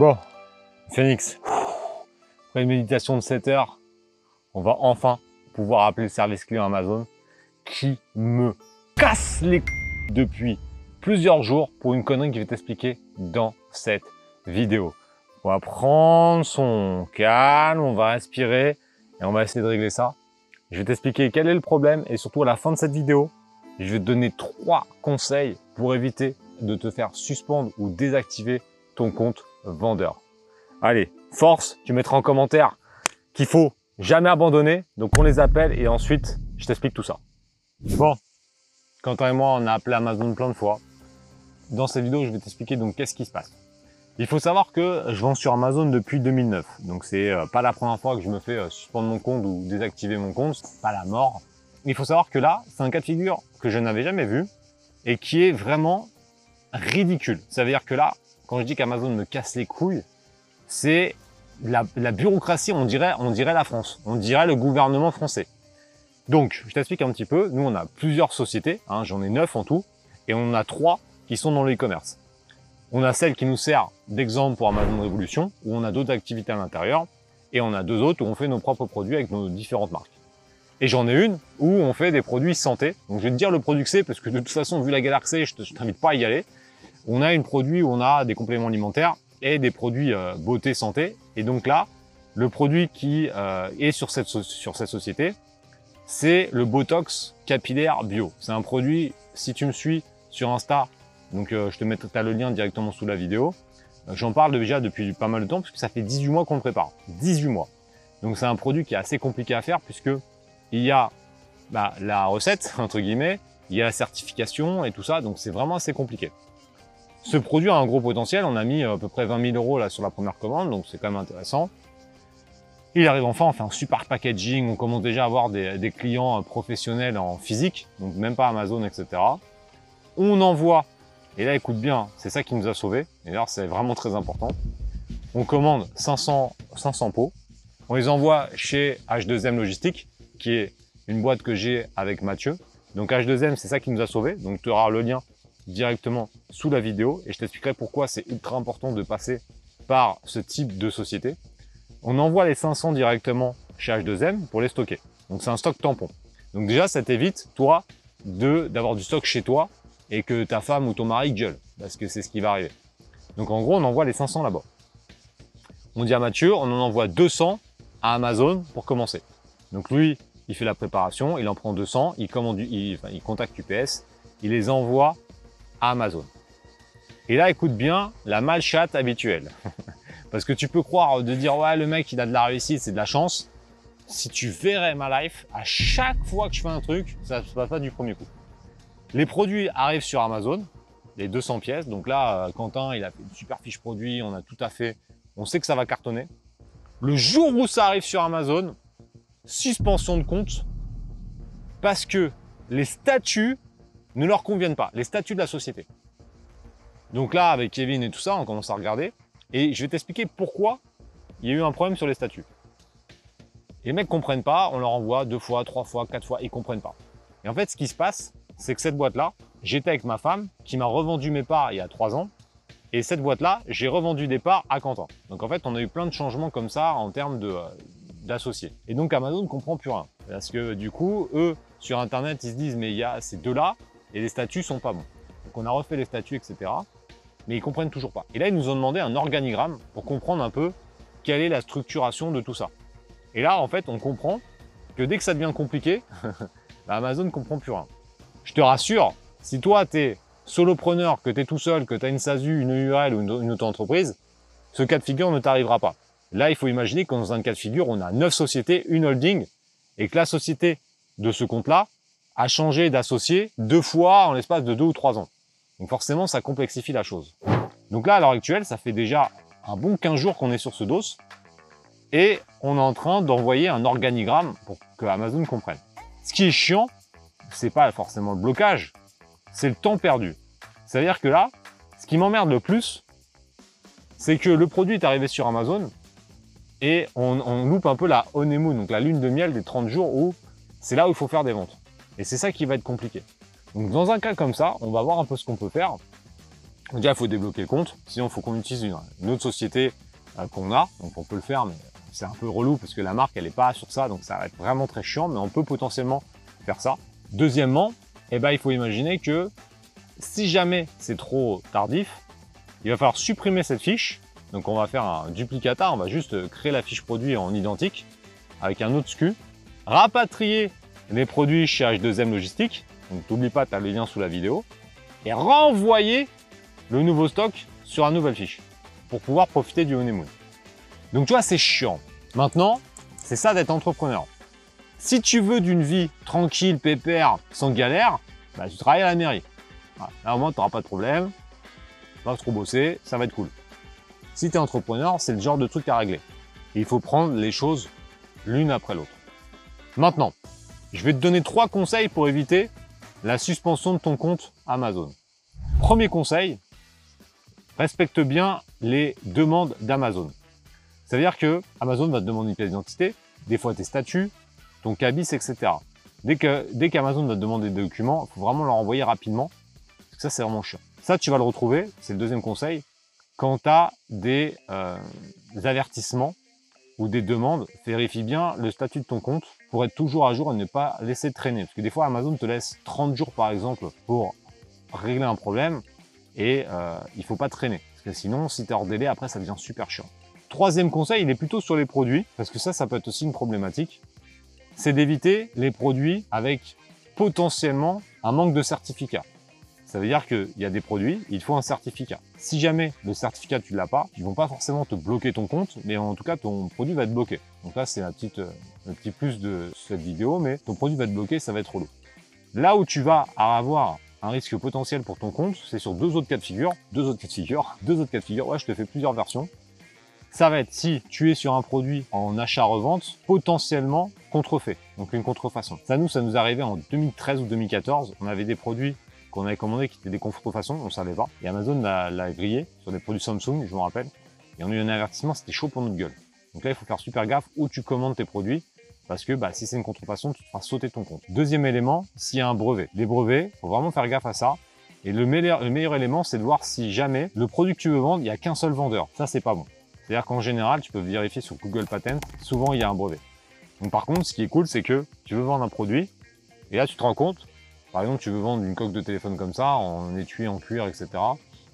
Bon, Phoenix, après une méditation de 7 heures, on va enfin pouvoir appeler le service client Amazon qui me casse les depuis plusieurs jours pour une connerie que je vais t'expliquer dans cette vidéo. On va prendre son calme, on va respirer et on va essayer de régler ça. Je vais t'expliquer quel est le problème et surtout à la fin de cette vidéo, je vais te donner trois conseils pour éviter de te faire suspendre ou désactiver ton compte vendeur. Allez, force, tu mettras en commentaire qu'il faut jamais abandonner. Donc on les appelle et ensuite je t'explique tout ça. Bon, Quentin et moi on a appelé Amazon plein de fois. Dans cette vidéo je vais t'expliquer donc qu'est-ce qui se passe. Il faut savoir que je vends sur Amazon depuis 2009. Donc c'est euh, pas la première fois que je me fais euh, suspendre mon compte ou désactiver mon compte. C'est pas la mort. Il faut savoir que là, c'est un cas de figure que je n'avais jamais vu et qui est vraiment ridicule. Ça veut dire que là, quand je dis qu'Amazon me casse les couilles, c'est la, bureaucratie, on dirait, on dirait la France, on dirait le gouvernement français. Donc, je t'explique un petit peu. Nous, on a plusieurs sociétés, hein, j'en ai neuf en tout, et on a trois qui sont dans le e-commerce. On a celle qui nous sert d'exemple pour Amazon Révolution, où on a d'autres activités à l'intérieur, et on a deux autres où on fait nos propres produits avec nos différentes marques. Et j'en ai une où on fait des produits santé. Donc je vais te dire le produit que c'est, parce que de toute façon, vu la galaxie, je t'invite pas à y aller. On a un produit où on a des compléments alimentaires et des produits euh, beauté santé. Et donc là, le produit qui euh, est sur cette, société, c'est le Botox capillaire bio. C'est un produit, si tu me suis sur Insta, donc euh, je te mettrai le lien directement sous la vidéo. J'en parle déjà depuis pas mal de temps puisque ça fait 18 mois qu'on le prépare. 18 mois. Donc c'est un produit qui est assez compliqué à faire puisque il y a bah, la recette, entre guillemets, il y a la certification et tout ça, donc c'est vraiment assez compliqué. Ce produit a un gros potentiel, on a mis à peu près 20 000 euros là sur la première commande, donc c'est quand même intéressant. Il arrive enfin, on fait un super packaging, on commence déjà à avoir des, des clients professionnels en physique, donc même pas Amazon, etc. On envoie et là, écoute bien, c'est ça qui nous a sauvés. Et d'ailleurs, c'est vraiment très important. On commande 500, 500 pots. On les envoie chez H2M Logistique, qui est une boîte que j'ai avec Mathieu. Donc H2M, c'est ça qui nous a sauvés. Donc tu auras le lien directement sous la vidéo et je t'expliquerai pourquoi c'est ultra important de passer par ce type de société. On envoie les 500 directement chez H2M pour les stocker. Donc c'est un stock tampon. Donc déjà, ça t'évite, toi, d'avoir du stock chez toi et que ta femme ou ton mari gueule, parce que c'est ce qui va arriver. Donc en gros, on envoie les 500 là-bas. On dit à Mathieu, on en envoie 200 à Amazon pour commencer. Donc lui, il fait la préparation, il en prend 200, il, commande, il, il contacte UPS, il les envoie Amazon. Et là, écoute bien la malchatte habituelle. Parce que tu peux croire de dire, ouais, le mec, il a de la réussite, c'est de la chance. Si tu verrais ma life, à chaque fois que je fais un truc, ça se passe pas du premier coup. Les produits arrivent sur Amazon, les 200 pièces. Donc là, euh, Quentin, il a fait une super fiche produit, on a tout à fait, on sait que ça va cartonner. Le jour où ça arrive sur Amazon, suspension de compte, parce que les statuts ne leur conviennent pas, les statuts de la société. Donc là, avec Kevin et tout ça, on commence à regarder, et je vais t'expliquer pourquoi il y a eu un problème sur les statuts. Les mecs comprennent pas, on leur envoie deux fois, trois fois, quatre fois, ils comprennent pas. Et en fait, ce qui se passe, c'est que cette boîte-là, j'étais avec ma femme qui m'a revendu mes parts il y a trois ans. Et cette boîte-là, j'ai revendu des parts à Quentin. Donc en fait, on a eu plein de changements comme ça en termes euh, d'associés. Et donc Amazon ne comprend plus rien. Parce que du coup, eux, sur Internet, ils se disent, mais il y a ces deux-là, et les statuts sont pas bons. Donc on a refait les statuts, etc. Mais ils comprennent toujours pas. Et là, ils nous ont demandé un organigramme pour comprendre un peu quelle est la structuration de tout ça. Et là, en fait, on comprend que dès que ça devient compliqué, bah, Amazon ne comprend plus rien. Je te rassure, si toi, tu es solopreneur, que tu es tout seul, que tu as une SASU, une URL ou une, auto-entreprise, ce cas de figure ne t'arrivera pas. Là, il faut imaginer que dans un cas de figure, on a neuf sociétés, une holding, et que la société de ce compte-là a changé d'associé deux fois en l'espace de deux ou trois ans. Donc forcément, ça complexifie la chose. Donc là, à l'heure actuelle, ça fait déjà un bon 15 jours qu'on est sur ce dos, et on est en train d'envoyer un organigramme pour que Amazon comprenne. Ce qui est chiant, c'est pas forcément le blocage, c'est le temps perdu. C'est-à-dire que là, ce qui m'emmerde le plus, c'est que le produit est arrivé sur Amazon et on, loupe un peu la honeymoon, donc la lune de miel des 30 jours où c'est là où il faut faire des ventes. Et c'est ça qui va être compliqué. Donc dans un cas comme ça, on va voir un peu ce qu'on peut faire. Déjà, il faut débloquer le compte, sinon il faut qu'on utilise une, autre société euh, qu'on a, donc on peut le faire, mais c'est un peu relou parce que la marque, elle n'est pas sur ça, donc ça va être vraiment très chiant, mais on peut potentiellement faire ça. Deuxièmement, eh ben, il faut imaginer que si jamais c'est trop tardif, il va falloir supprimer cette fiche. Donc on va faire un duplicata, on va juste créer la fiche produit en identique avec un autre SKU, rapatrier les produits chez H2M Logistique, donc n'oublie pas, tu as le lien sous la vidéo, et renvoyer le nouveau stock sur un nouvelle fiche pour pouvoir profiter du honeymoon. Donc tu vois, c'est chiant. Maintenant, c'est ça d'être entrepreneur. Si tu veux d'une vie tranquille, pépère, sans galère, bah, tu travailles à la mairie. Là, au moins, tu n'auras pas de problème. Pas trop bosser, ça va être cool. Si tu es entrepreneur, c'est le genre de truc à régler. il faut prendre les choses l'une après l'autre. Maintenant, je vais te donner trois conseils pour éviter la suspension de ton compte Amazon. Premier conseil, respecte bien les demandes d'Amazon. C'est-à-dire que Amazon va te demander une pièce d'identité, des fois tes statuts, ton cabis, etc. Dès que dès qu'Amazon va te demander des documents, il faut vraiment leur envoyer rapidement. Parce ça, c'est vraiment chiant. Ça, tu vas le retrouver, c'est le deuxième conseil, quand tu as des, euh, des avertissements ou des demandes, vérifie bien le statut de ton compte pour être toujours à jour et ne pas laisser traîner. Parce que des fois, Amazon te laisse 30 jours, par exemple, pour régler un problème et euh, il faut pas traîner. Parce que sinon, si tu es hors délai, après, ça devient super chiant. Troisième conseil, il est plutôt sur les produits, parce que ça, ça peut être aussi une problématique. C'est d'éviter les produits avec potentiellement un manque de certificat. Ça veut dire qu'il y a des produits, il faut un certificat. Si jamais le certificat tu l'as pas, ils vont pas forcément te bloquer ton compte, mais en tout cas ton produit va être bloqué. Donc là c'est la petite, euh, le petit plus de cette vidéo, mais ton produit va être bloqué, ça va être relou. Là où tu vas avoir un risque potentiel pour ton compte, c'est sur deux autres cas de figure, deux autres cas de figure, deux autres cas de figure. Ouais, je te fais plusieurs versions. Ça va être si tu es sur un produit en achat-revente potentiellement contrefait, donc une contrefaçon. Ça nous, ça nous arrivait en 2013 ou 2014. On avait des produits qu'on avait commandé qui étaient des contrefaçons, on savait pas. Et Amazon l'a grillé sur des produits Samsung, je me rappelle. Et on a eu un avertissement, c'était chaud pour notre gueule. Donc là, il faut faire super gaffe où tu commandes tes produits. Parce que bah, si c'est une contrefaçon, tu te feras sauter ton compte. Deuxième élément, s'il y a un brevet. Les brevets, faut vraiment faire gaffe à ça. Et le meilleur, le meilleur élément, c'est de voir si jamais le produit que tu veux vendre, il n'y a qu'un seul vendeur. Ça, c'est pas bon. C'est-à-dire qu'en général, tu peux vérifier sur Google Patent, souvent il y a un brevet. Donc par contre, ce qui est cool, c'est que tu veux vendre un produit, et là tu te rends compte, par exemple, tu veux vendre une coque de téléphone comme ça, en étui, en cuir, etc.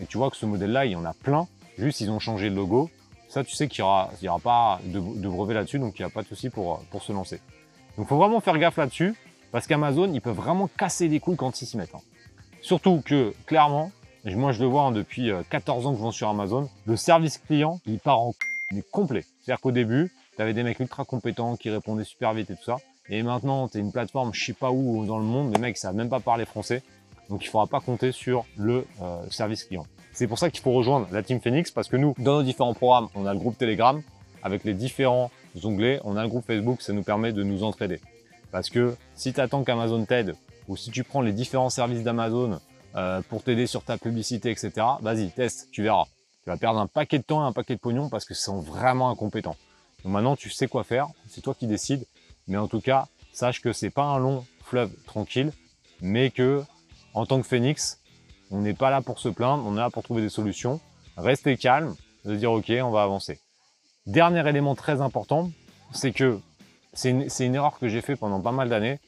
Et tu vois que ce modèle-là, il y en a plein. Juste, ils ont changé le logo. Ça, tu sais qu'il n'y aura, aura, pas de, brevet là-dessus, donc il n'y a pas de souci pour, pour se lancer. Donc, il faut vraiment faire gaffe là-dessus, parce qu'Amazon, ils peuvent vraiment casser les couilles quand ils s'y mettent. Hein. Surtout que, clairement, moi je le vois hein, depuis 14 euh, ans que je vends sur Amazon, le service client, il part en est complet. C'est-à-dire qu'au début, tu avais des mecs ultra compétents qui répondaient super vite et tout ça. Et maintenant, tu es une plateforme, je sais pas où dans le monde, les mecs savent même pas parler français. Donc il faudra pas compter sur le euh, service client. C'est pour ça qu'il faut rejoindre la Team Phoenix parce que nous, dans nos différents programmes, on a le groupe Telegram avec les différents onglets, on a le groupe Facebook, ça nous permet de nous entraider. Parce que si tu attends qu'Amazon t'aide ou si tu prends les différents services d'Amazon euh, pour t'aider sur ta publicité, etc., vas-y, teste, tu verras. Tu vas perdre un paquet de temps et un paquet de pognon parce que c'est sont vraiment incompétents. Donc maintenant, tu sais quoi faire, c'est toi qui décides. Mais en tout cas, sache que c'est pas un long fleuve tranquille, mais que en tant que Phoenix, on n'est pas là pour se plaindre, on est là pour trouver des solutions. Restez calme, de dire ok, on va avancer. Dernier élément très important, c'est que c'est une, erreur que j'ai fait pendant pas mal d'années,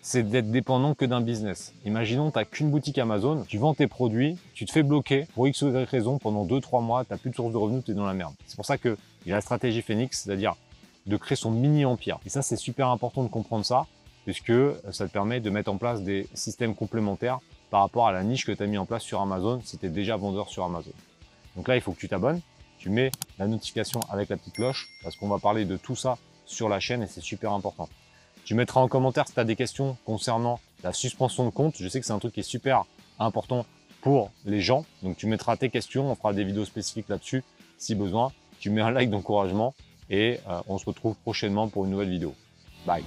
c'est d'être dépendant que d'un business. Imaginons, tu n'as qu'une boutique Amazon, tu vends tes produits, tu te fais bloquer pour X ou Y raison pendant 2-3 mois, tu n'as plus de source de revenus, tu es dans la merde. C'est pour ça qu'il y a la stratégie Phoenix, c'est-à-dire de créer son mini-empire. Et ça, c'est super important de comprendre ça, puisque ça te permet de mettre en place des systèmes complémentaires par rapport à la niche que tu as mis en place sur Amazon si tu es déjà vendeur sur Amazon. Donc là, il faut que tu t'abonnes, tu mets la notification avec la petite cloche, parce qu'on va parler de tout ça sur la chaîne et c'est super important. Tu mettras en commentaire si tu as des questions concernant la suspension de compte. Je sais que c'est un truc qui est super important pour les gens. Donc tu mettras tes questions, on fera des vidéos spécifiques là-dessus si besoin. Tu mets un like d'encouragement et euh, on se retrouve prochainement pour une nouvelle vidéo. Bye